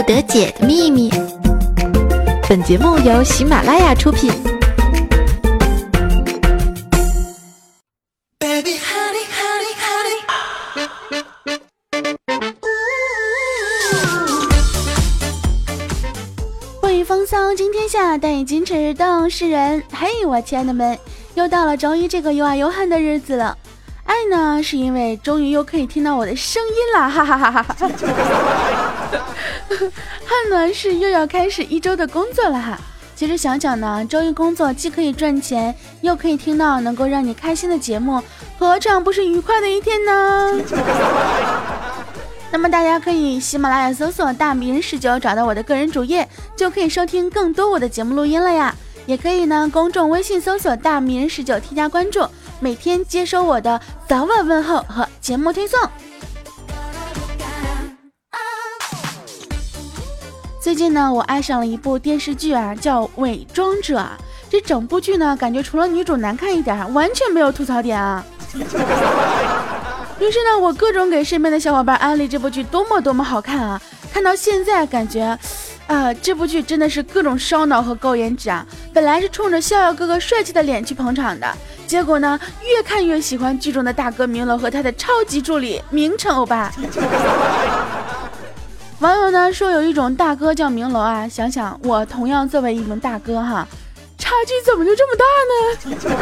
不得解的秘密。本节目由喜马拉雅出品。欢迎风骚惊天下，但以矜持动世人。嘿，我亲爱的们，又到了周一这个又爱又恨的日子了。爱呢，是因为终于又可以听到我的声音了，哈哈哈哈哈 汉。呢，是又要开始一周的工作了哈。其实想想呢，周一工作既可以赚钱，又可以听到能够让你开心的节目，何尝不是愉快的一天呢？那么大家可以喜马拉雅搜索“大名人十九”，找到我的个人主页，就可以收听更多我的节目录音了呀。也可以呢，公众微信搜索“大名人十九”，添加关注，每天接收我的早晚问候和节目推送。最近呢，我爱上了一部电视剧啊，叫《伪装者》。这整部剧呢，感觉除了女主难看一点，完全没有吐槽点啊。于是呢，我各种给身边的小伙伴安利这部剧多么多么好看啊！看到现在感觉，啊，这部剧真的是各种烧脑和高颜值啊！本来是冲着逍遥哥哥帅气的脸去捧场的，结果呢，越看越喜欢剧中的大哥明楼和他的超级助理明成欧巴。网友呢说有一种大哥叫明楼啊，想想我同样作为一名大哥哈，差距怎么就这么大呢？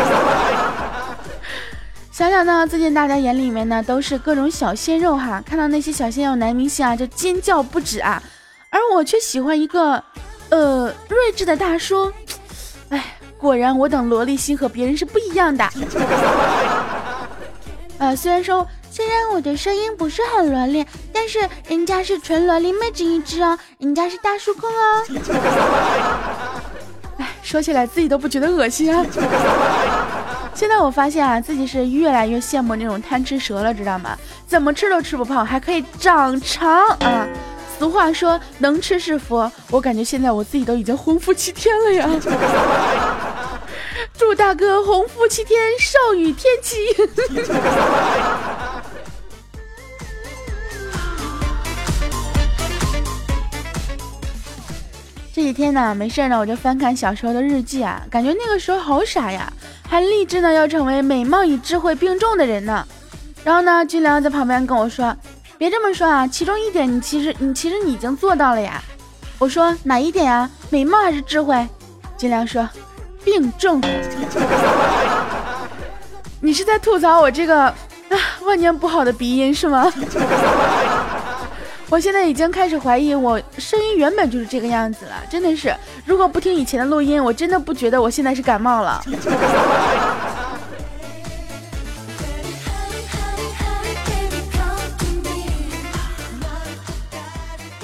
想想呢，最近大家眼里面呢都是各种小鲜肉哈，看到那些小鲜肉男明星啊就尖叫不止啊，而我却喜欢一个，呃，睿智的大叔。哎，果然我等萝莉心和别人是不一样的。呃，虽然说虽然我的声音不是很萝莉，但是人家是纯萝莉妹子一只哦，人家是大叔控哦。哎，说起来自己都不觉得恶心啊。现在我发现啊，自己是越来越羡慕那种贪吃蛇了，知道吗？怎么吃都吃不胖，还可以长长啊！俗话说，能吃是福。我感觉现在我自己都已经红福七天了呀！祝大哥红福七天，寿与天齐！几天呢，没事呢，我就翻看小时候的日记啊，感觉那个时候好傻呀。还立志呢，要成为美貌与智慧并重的人呢。然后呢，君良在旁边跟我说：“别这么说啊，其中一点你其实你其实你已经做到了呀。”我说：“哪一点呀？美貌还是智慧？”君良说：“并重。”你是在吐槽我这个啊万年不好的鼻音是吗？我现在已经开始怀疑，我声音原本就是这个样子了，真的是。如果不听以前的录音，我真的不觉得我现在是感冒了。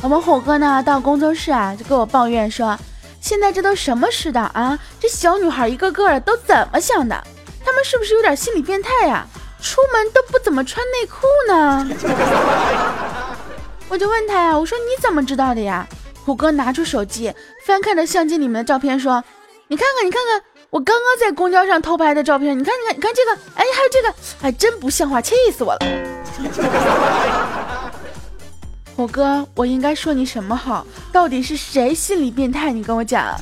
我们虎哥呢，到工作室啊，就跟我抱怨说：“现在这都什么时代啊？这小女孩一个个的都怎么想的？他们是不是有点心理变态呀？出门都不怎么穿内裤呢？”我就问他呀，我说你怎么知道的呀？虎哥拿出手机，翻看着相机里面的照片，说：“你看看，你看看，我刚刚在公交上偷拍的照片，你看，你看，你看这个，哎，还有这个，哎，真不像话，气死我了！” 虎哥，我应该说你什么好？到底是谁心理变态？你跟我讲。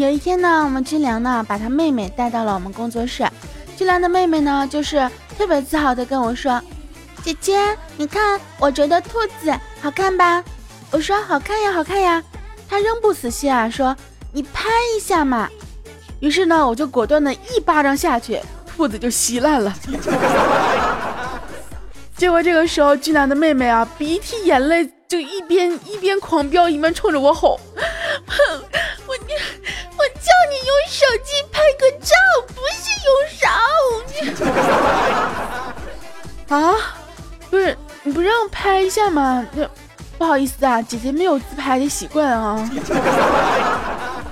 有一天呢，我们军良呢把他妹妹带到了我们工作室。军良的妹妹呢，就是特别自豪的跟我说：“姐姐，你看，我折的兔子好看吧？”我说：“好看呀，好看呀。”他仍不死心啊，说：“你拍一下嘛。”于是呢，我就果断的一巴掌下去，兔子就稀烂了。结果这个时候，俊良的妹妹啊，鼻涕眼泪就一边一边狂飙，一边冲着我吼：“哼，我你。”叫你用手机拍个照，不是用手。啊，不是你不让拍一下吗？那不好意思啊，姐姐没有自拍的习惯啊。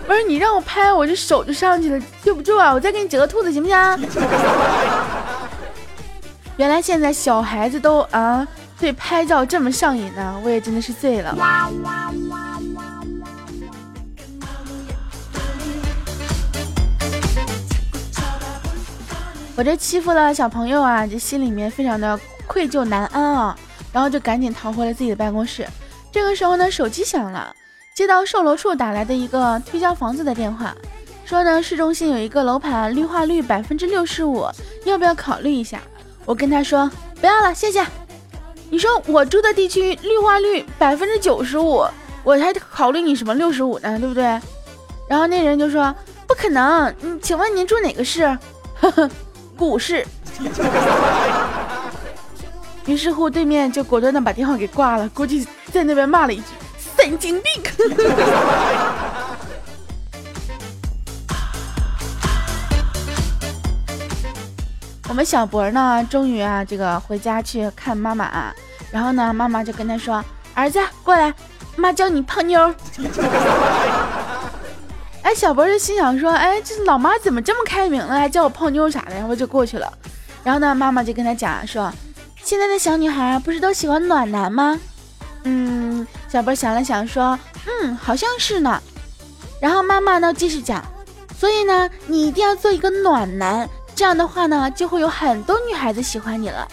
不是你让我拍，我这手就上去了，对不住啊。我再给你折个兔子，行不行？原来现在小孩子都啊对拍照这么上瘾呢，我也真的是醉了。我这欺负了小朋友啊，这心里面非常的愧疚难安啊，然后就赶紧逃回了自己的办公室。这个时候呢，手机响了，接到售楼处打来的一个推销房子的电话，说呢市中心有一个楼盘绿化率百分之六十五，要不要考虑一下？我跟他说不要了，谢谢。你说我住的地区绿化率百分之九十五，我还考虑你什么六十五呢？对不对？然后那人就说不可能。嗯，请问您住哪个市？呵呵，股市。于是乎，对面就果断的把电话给挂了，估计在那边骂了一句神经病。我们小博呢，终于啊，这个回家去看妈妈啊，然后呢，妈妈就跟他说：“儿子，过来，妈教你泡妞。”哎，小博就心想说：“哎，这老妈怎么这么开明了，还叫我泡妞啥的？”然后就过去了。然后呢，妈妈就跟他讲说：“现在的小女孩不是都喜欢暖男吗？”嗯，小博想了想说：“嗯，好像是呢。”然后妈妈呢继续讲：“所以呢，你一定要做一个暖男。”这样的话呢，就会有很多女孩子喜欢你了。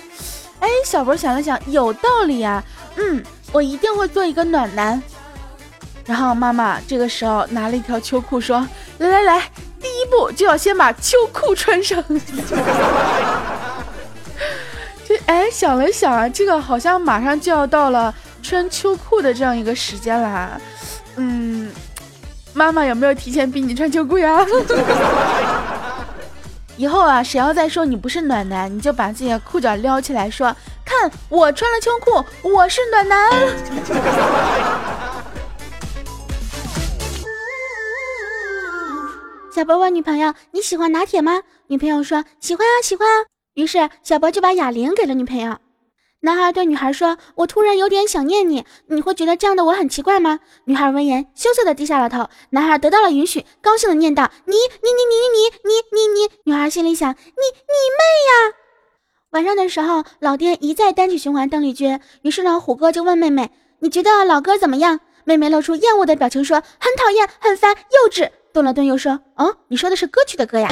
哎，小博想了想，有道理啊。嗯，我一定会做一个暖男。然后妈妈这个时候拿了一条秋裤，说：“来来来，第一步就要先把秋裤穿上。”这哎，想了想啊，这个好像马上就要到了穿秋裤的这样一个时间了。嗯，妈妈有没有提前逼你穿秋裤呀？以后啊，谁要再说你不是暖男，你就把自己的裤脚撩起来，说：“看我穿了秋裤，我是暖男。” 小博问女朋友：“你喜欢拿铁吗？”女朋友说：“喜欢啊，喜欢啊。”于是小博就把哑铃给了女朋友。男孩对女孩说：“我突然有点想念你，你会觉得这样的我很奇怪吗？”女孩闻言羞涩的低下了头。男孩得到了允许，高兴的念道：“你你你你你你你你。”女孩心里想：“你你妹呀！”晚上的时候，老爹一再单曲循环邓丽君，于是呢，虎哥就问妹妹：“你觉得老歌怎么样？”妹妹露出厌恶的表情说：“很讨厌，很烦，幼稚。”顿了顿又说：“哦，你说的是歌曲的歌呀。”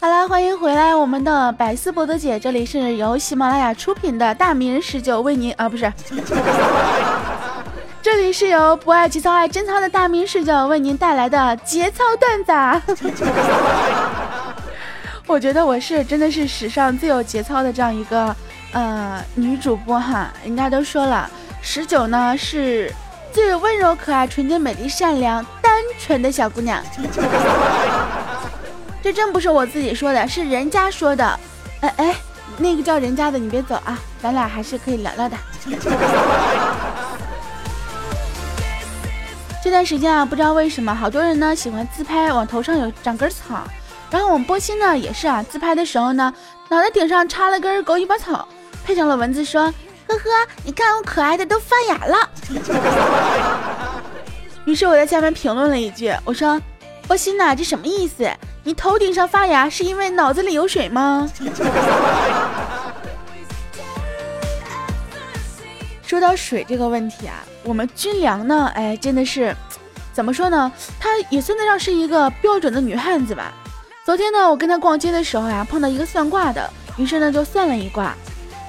好啦，欢迎回来，我们的百思博德姐，这里是由喜马拉雅出品的大名人十九为您啊，不是，里是由不爱节操爱贞操的大明十九为您带来的节操段子。我觉得我是真的是史上最有节操的这样一个呃女主播哈，人家都说了，十九呢是最温柔可爱、纯洁美丽、善良、单纯的小姑娘。这真不是我自己说的，是人家说的。哎哎，那个叫人家的，你别走啊，咱俩还是可以聊聊的。这段时间啊，不知道为什么，好多人呢喜欢自拍，往头上有长根草。然后我们波心呢也是啊，自拍的时候呢，脑袋顶上插了根狗尾巴草，配上了文字说：“呵呵，你看我可爱的都发芽了。”于是我在下面评论了一句，我说：“波心呐，这什么意思？”你头顶上发芽是因为脑子里有水吗？说到水这个问题啊，我们军粮呢，哎，真的是，怎么说呢？她也算得上是一个标准的女汉子吧。昨天呢，我跟她逛街的时候呀，碰到一个算卦的，于是呢就算了一卦，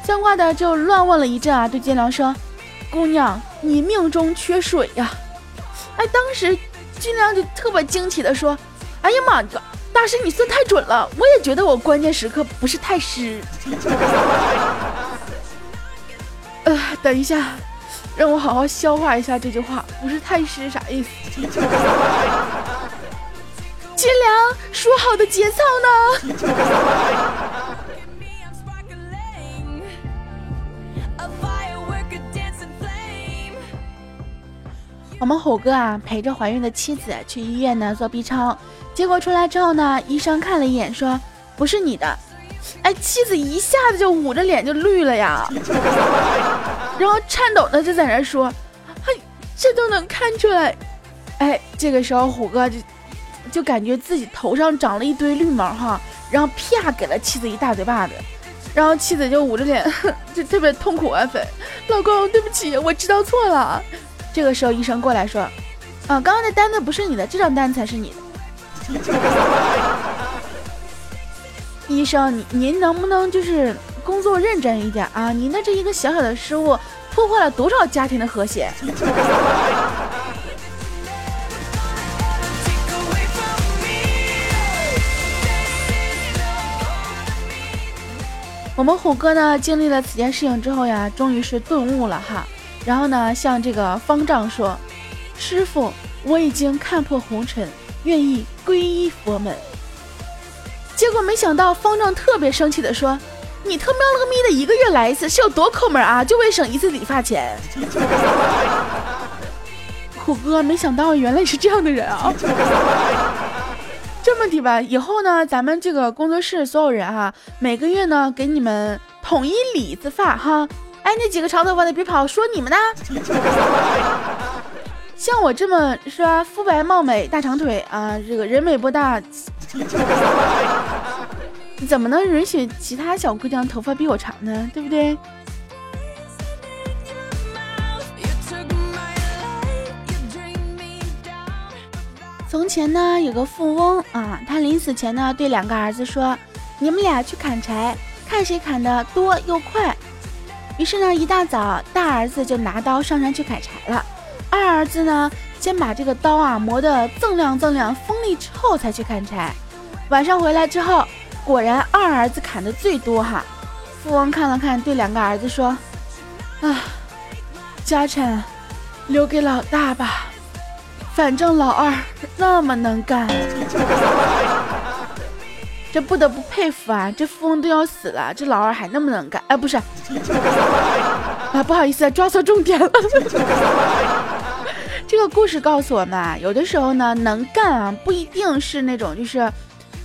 算卦的就乱问了一阵啊，对金良说：“姑娘，你命中缺水呀。”哎，当时金良就特别惊奇的说：“哎呀妈！”大师，你算太准了，我也觉得我关键时刻不是太湿。呃，等一下，让我好好消化一下这句话，不是太湿啥意思？金良，说好的节操呢？我们虎哥啊，陪着怀孕的妻子去医院呢做 B 超，结果出来之后呢，医生看了一眼说不是你的，哎，妻子一下子就捂着脸就绿了呀，然后颤抖的就在那说，嘿，这都能看出来，哎，这个时候虎哥就就感觉自己头上长了一堆绿毛哈，然后啪给了妻子一大嘴巴子，然后妻子就捂着脸，就特别痛苦万分。老公，对不起，我知道错了。这个时候医生过来说，啊，刚刚那单子不是你的，这张单才是你的。医生，您您能不能就是工作认真一点啊？您的这一个小小的失误，破坏了多少家庭的和谐？我们虎哥呢，经历了此件事情之后呀，终于是顿悟了哈。然后呢，向这个方丈说：“师傅，我已经看破红尘，愿意皈依佛门。”结果没想到方丈特别生气的说：“你他喵了个咪的，一个月来一次是有多抠门啊？就为省一次理发钱。”虎哥，没想到原来是这样的人啊。这么的吧，以后呢，咱们这个工作室所有人哈，每个月呢给你们统一理一次发哈。哎，那几个长头发的别跑，说你们呢。像我这么是吧，肤白貌美、大长腿啊，这个人美不大，怎么能允许其他小姑娘头发比我长呢？对不对？从前呢，有个富翁啊，他临死前呢，对两个儿子说：“你们俩去砍柴，看谁砍的多又快。”于是呢，一大早，大儿子就拿刀上山去砍柴了。二儿子呢，先把这个刀啊磨得锃亮锃亮、锋利之后，才去砍柴。晚上回来之后，果然二儿子砍的最多哈。富翁看了看，对两个儿子说：“啊，家产留给老大吧。”反正老二那么能干，这不得不佩服啊！这富翁都要死了，这老二还那么能干。哎，不是，啊，不好意思，抓错重点了。故事告诉我们啊，有的时候呢，能干啊，不一定是那种就是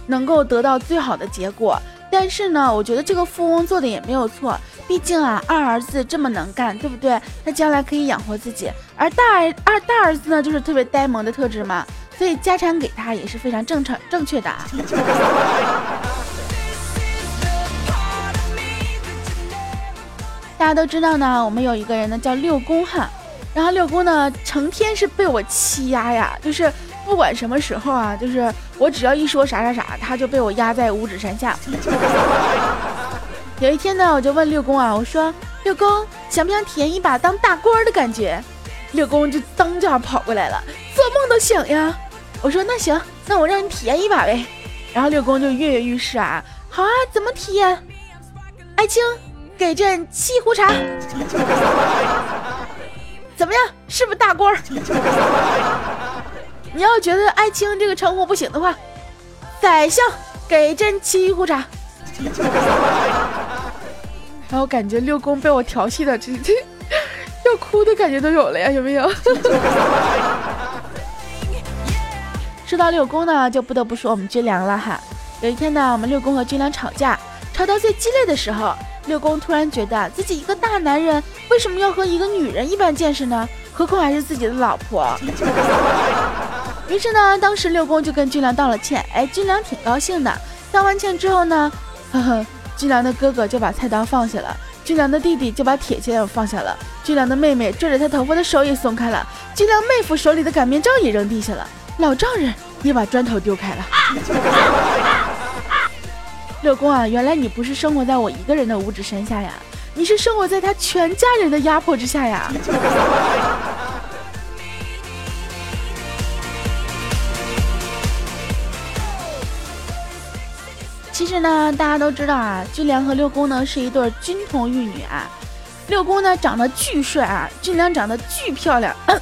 能够得到最好的结果。但是呢，我觉得这个富翁做的也没有错。毕竟啊，二儿子这么能干，对不对？他将来可以养活自己。而大儿二大儿子呢，就是特别呆萌的特质嘛，所以家产给他也是非常正常正确的啊。大家都知道呢，我们有一个人呢叫六公哈，然后六公呢成天是被我欺压呀，就是不管什么时候啊，就是我只要一说啥啥啥，他就被我压在五指山下。有一天呢，我就问六公啊，我说六公想不想体验一把当大官的感觉？六公就当家跑过来了，做梦都想呀！我说那行，那我让你体验一把呗。然后六公就跃跃欲试啊，好啊，怎么体验？爱卿，给朕沏壶茶。怎么样，是不是大官？你要觉得爱卿这个称呼不行的话，宰相给朕沏一壶茶。然后感觉六宫被我调戏的，这这要哭的感觉都有了呀，有没有？说到六宫呢，就不得不说我们军粮了哈。有一天呢，我们六宫和军粮吵架，吵到最激烈的时候，六公突然觉得自己一个大男人，为什么要和一个女人一般见识呢？何况还是自己的老婆。于是呢，当时六公就跟军良道了歉，哎，军良挺高兴的。道完歉之后呢，呵呵。军良的哥哥就把菜刀放下了，军良的弟弟就把铁锨放下了，军良的妹妹拽着他头发的手也松开了，军良妹夫手里的擀面杖也扔地下了，老丈人也把砖头丢开了。六公啊，原来你不是生活在我一个人的五指山下呀，你是生活在他全家人的压迫之下呀。其实呢，大家都知道啊，俊良和六公呢是一对金童玉女啊。六公呢长得巨帅啊，俊良长得巨漂亮。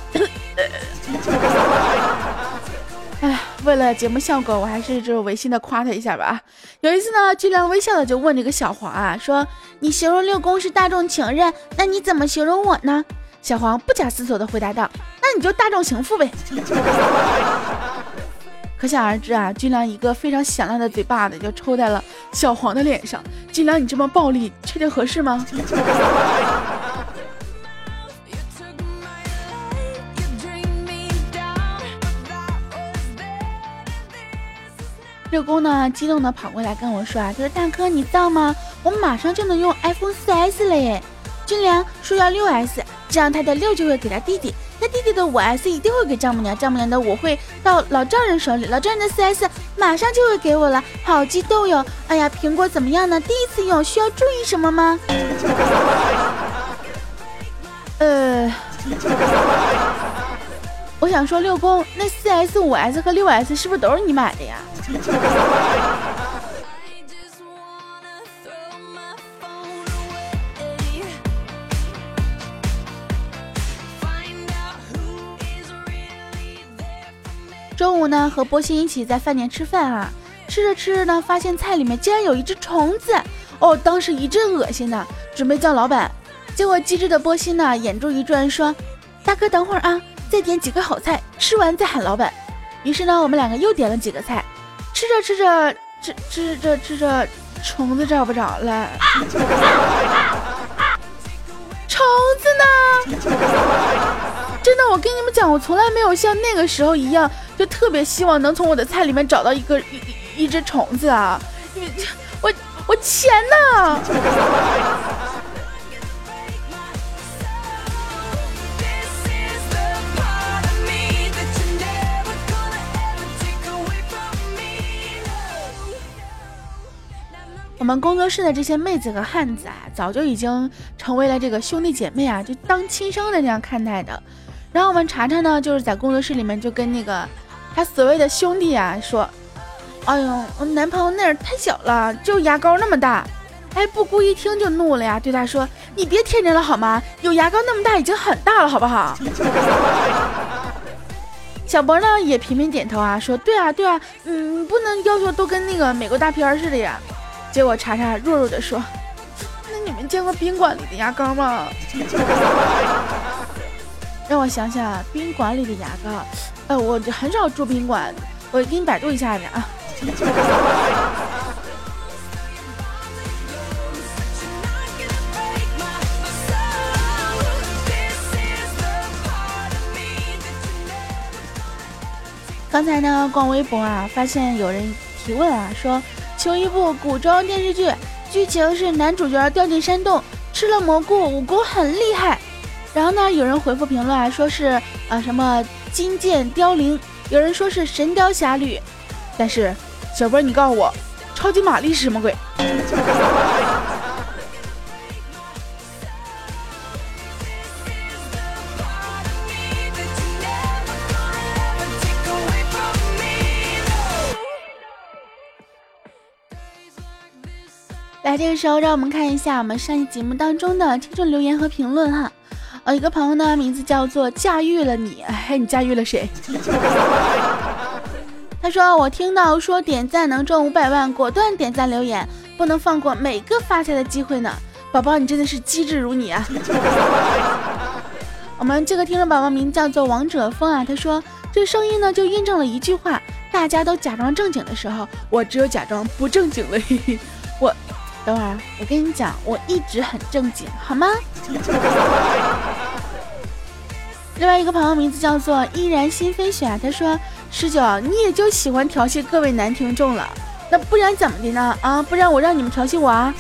为了节目效果，我还是就违心的夸他一下吧。有一次呢，俊良微笑的就问这个小黄啊，说：“你形容六公是大众情人，那你怎么形容我呢？”小黄不假思索的回答道：“那你就大众情妇呗。” 可想而知啊，军良一个非常响亮的嘴巴子就抽在了小黄的脸上。军良，你这么暴力，确定合适吗？六公呢激动的跑过来跟我说啊，他说大哥你造吗？我马上就能用 iPhone 4S 了耶。军良说要六 S，这样他的六就会给他弟弟，他弟弟的五 S 一定会给丈母娘，丈母娘的我会到老丈人手里，老丈人的四 S 马上就会给我了，好激动哟！哎呀，苹果怎么样呢？第一次用，需要注意什么吗？呃，想说六公，那四 S、五 S 和六 S 是不是都是你买的呀？中午呢，和波心一起在饭店吃饭啊，吃着吃着呢，发现菜里面竟然有一只虫子，哦，当时一阵恶心呢，准备叫老板，结果机智的波心呢，眼珠一转，说：“大哥，等会儿啊，再点几个好菜，吃完再喊老板。”于是呢，我们两个又点了几个菜，吃着吃着，吃吃着吃着，虫子找不着了，虫子呢？真的，我跟你们讲，我从来没有像那个时候一样。就特别希望能从我的菜里面找到一个一一只虫子啊！我我钱呢？我们工作室的这些妹子和汉子啊，早就已经成为了这个兄弟姐妹啊，就当亲生的这样看待的。然后我们查查呢，就是在工作室里面就跟那个。他所谓的兄弟啊，说：“哎呦，我男朋友那儿太小了，就牙膏那么大。”哎，不顾一听就怒了呀，对他说：“你别天真了好吗？有牙膏那么大已经很大了，好不好？” 小博呢也频频点头啊，说：“对啊，对啊，嗯，不能要求都跟那个美国大片似的呀。”结果查查弱弱的说：“那你们见过宾馆里的牙膏吗？” 让我想想，宾馆里的牙膏。呃，我很少住宾馆，我给你百度一下子啊。刚才呢，逛微博啊，发现有人提问啊，说求一部古装电视剧，剧情是男主角掉进山洞，吃了蘑菇，武功很厉害。然后呢，有人回复评论啊，说是啊什么。金剑凋零，有人说是《神雕侠侣》，但是小波，你告诉我，超级玛丽是什么鬼？这个时候让我们看一下我们上一节目当中的听众留言和评论哈。呃，一个朋友呢，名字叫做驾驭了你，哎，你驾驭了谁？他说我听到说点赞能中五百万，果断点赞留言，不能放过每个发财的机会呢。宝宝，你真的是机智如你啊！我们这个听众宝宝名叫做王者风啊，他说这声音呢就印证了一句话：大家都假装正经的时候，我只有假装不正经了。嘿嘿。等会儿，我跟你讲，我一直很正经，好吗？另外一个朋友名字叫做依然心飞雪，他说：“十九，你也就喜欢调戏各位男听众了，那不然怎么的呢？啊，不然我让你们调戏我啊？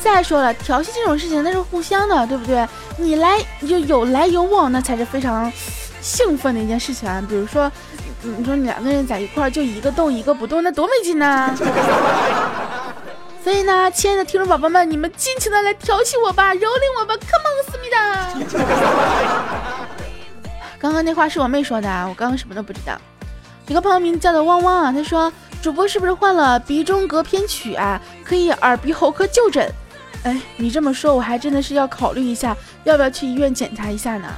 再说了，调戏这种事情那是互相的，对不对？你来就有来有往，那才是非常兴奋的一件事情啊。比如说，你说两个人在一块儿，就一个动一个不动，那多没劲呢！”所以呢，亲爱的听众宝宝们，你们尽情的来调戏我吧，蹂躏我吧，Come on，思密达！刚刚那话是我妹说的，我刚刚什么都不知道。一个朋友名字叫做汪汪啊，他说主播是不是换了鼻中隔偏曲啊？可以耳鼻喉科就诊。哎，你这么说，我还真的是要考虑一下，要不要去医院检查一下呢？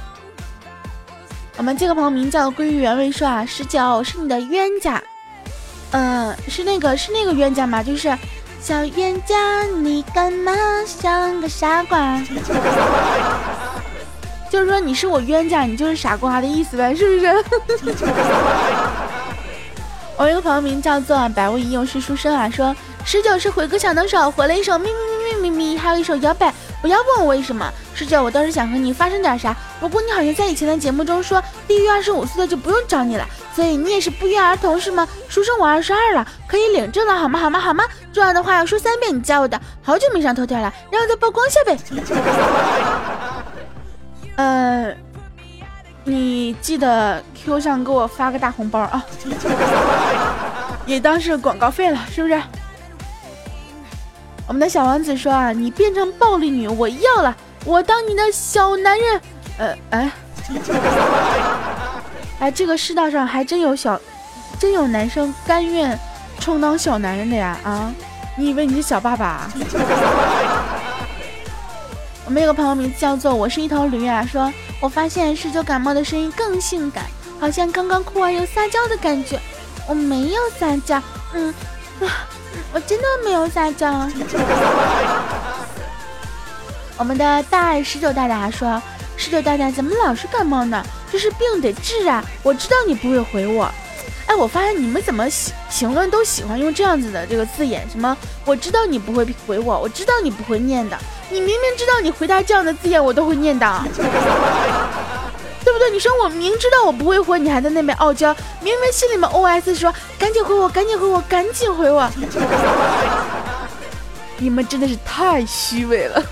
我们这个朋友名叫归于原味说啊，十九是你的冤家，嗯，是那个是那个冤家吗？就是。小冤家，你干嘛像个傻瓜？就是说你是我冤家，你就是傻瓜的意思呗，是不是？我一个朋友名叫做百无一用是书生啊，说十九是回歌小能手，回了一首咪咪咪咪咪咪，还有一首摇摆不要问我为什么，师舅，我倒是想和你发生点啥。不过你好像在以前的节目中说，低于二十五岁的就不用找你了，所以你也是不约而同是吗？书生我二十二了，可以领证了，好吗？好吗？好吗？重要的话要说三遍，你加我的，好久没上头条了，让我再曝光下呗。呃，你记得 Q 上给我发个大红包啊，也当是广告费了，是不是？我们的小王子说啊，你变成暴力女，我要了，我当你的小男人。呃，哎，哎，这个世道上还真有小，真有男生甘愿充当小男人的呀啊！你以为你是小爸爸？我们有个朋友名字叫做我是一头驴啊，说我发现十九感冒的声音更性感，好像刚刚哭完又撒娇的感觉。我没有撒娇，嗯啊，我真的没有撒娇。我们的大爱十九大大说，十九大大怎么老是感冒呢？这是病得治啊！我知道你不会回我。哎，我发现你们怎么喜评论都喜欢用这样子的这个字眼，什么我知道你不会回我，我知道你不会念的。你明明知道你回答这样的字眼我都会念的，不对？你说我明知道我不会回，你还在那边傲娇，明明心里面 OS 说赶紧回我，赶紧回我，赶紧回我。你们真的是太虚伪了。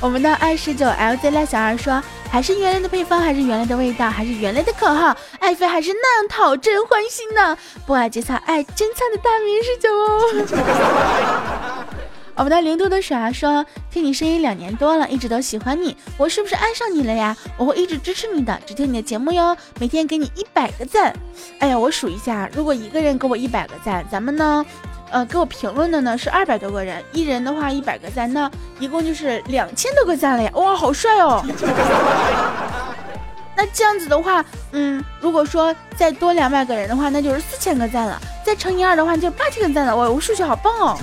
我们的爱十九 LZ 赖小二说。还是原来的配方，还是原来的味道，还是原来的口号，爱妃还是那样讨朕欢心呢？不爱节操，爱真菜的大名是酒哦。我们的零度的水啊说，听你声音两年多了，一直都喜欢你，我是不是爱上你了呀？我会一直支持你的，只听你的节目哟，每天给你一百个赞。哎呀，我数一下，如果一个人给我一百个赞，咱们呢？呃，给我评论的呢是二百多个人，一人的话一百个赞，那一共就是两千多个赞了呀！哇，好帅哦！那这样子的话，嗯，如果说再多两百个人的话，那就是四千个赞了，再乘以二的话就八千个赞了。哇，我数学好棒哦！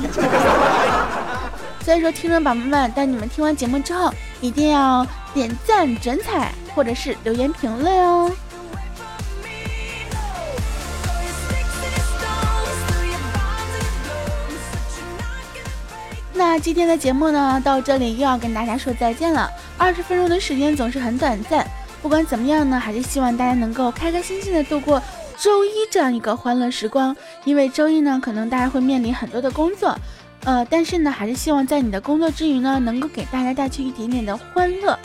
所以说，听众宝宝们，当你们听完节目之后，一定要点赞转采，或者是留言评论哦。那今天的节目呢，到这里又要跟大家说再见了。二十分钟的时间总是很短暂，不管怎么样呢，还是希望大家能够开开心心的度过周一这样一个欢乐时光。因为周一呢，可能大家会面临很多的工作，呃，但是呢，还是希望在你的工作之余呢，能够给大家带去一点点的欢乐。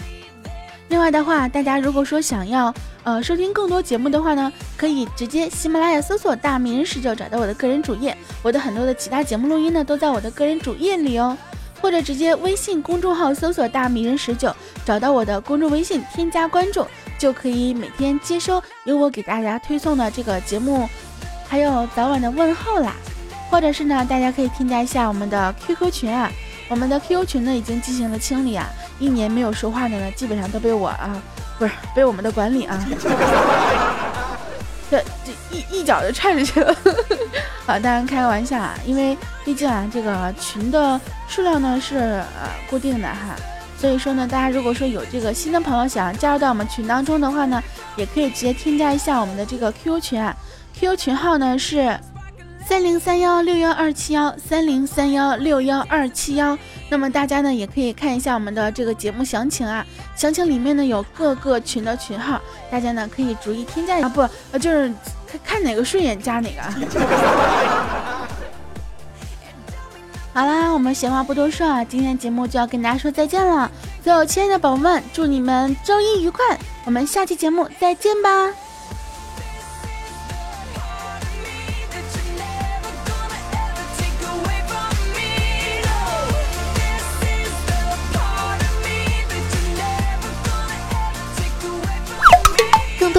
另外的话，大家如果说想要呃收听更多节目的话呢，可以直接喜马拉雅搜索“大名人十九”，找到我的个人主页。我的很多的其他节目录音呢，都在我的个人主页里哦。或者直接微信公众号搜索“大名人十九”，找到我的公众微信，添加关注，就可以每天接收由我给大家推送的这个节目，还有早晚的问候啦。或者是呢，大家可以添加一下我们的 QQ 群啊。我们的 QQ 群呢已经进行了清理啊，一年没有说话的呢，基本上都被我啊，不是被我们的管理啊，这这一一脚就踹出去了。好，当然开个玩笑啊，因为毕竟啊，这个群的数量呢是呃固定的哈，所以说呢，大家如果说有这个新的朋友想要加入到我们群当中的话呢，也可以直接添加一下我们的这个 QQ 群啊，QQ 群号呢是。三零三幺六幺二七幺，三零三幺六幺二七幺。那么大家呢也可以看一下我们的这个节目详情啊，详情里面呢有各个群的群号，大家呢可以逐一添加啊，不，就是看看哪个顺眼加哪个。好啦，我们闲话不多说啊，今天节目就要跟大家说再见了。所有亲爱的宝宝们，祝你们周一愉快，我们下期节目再见吧。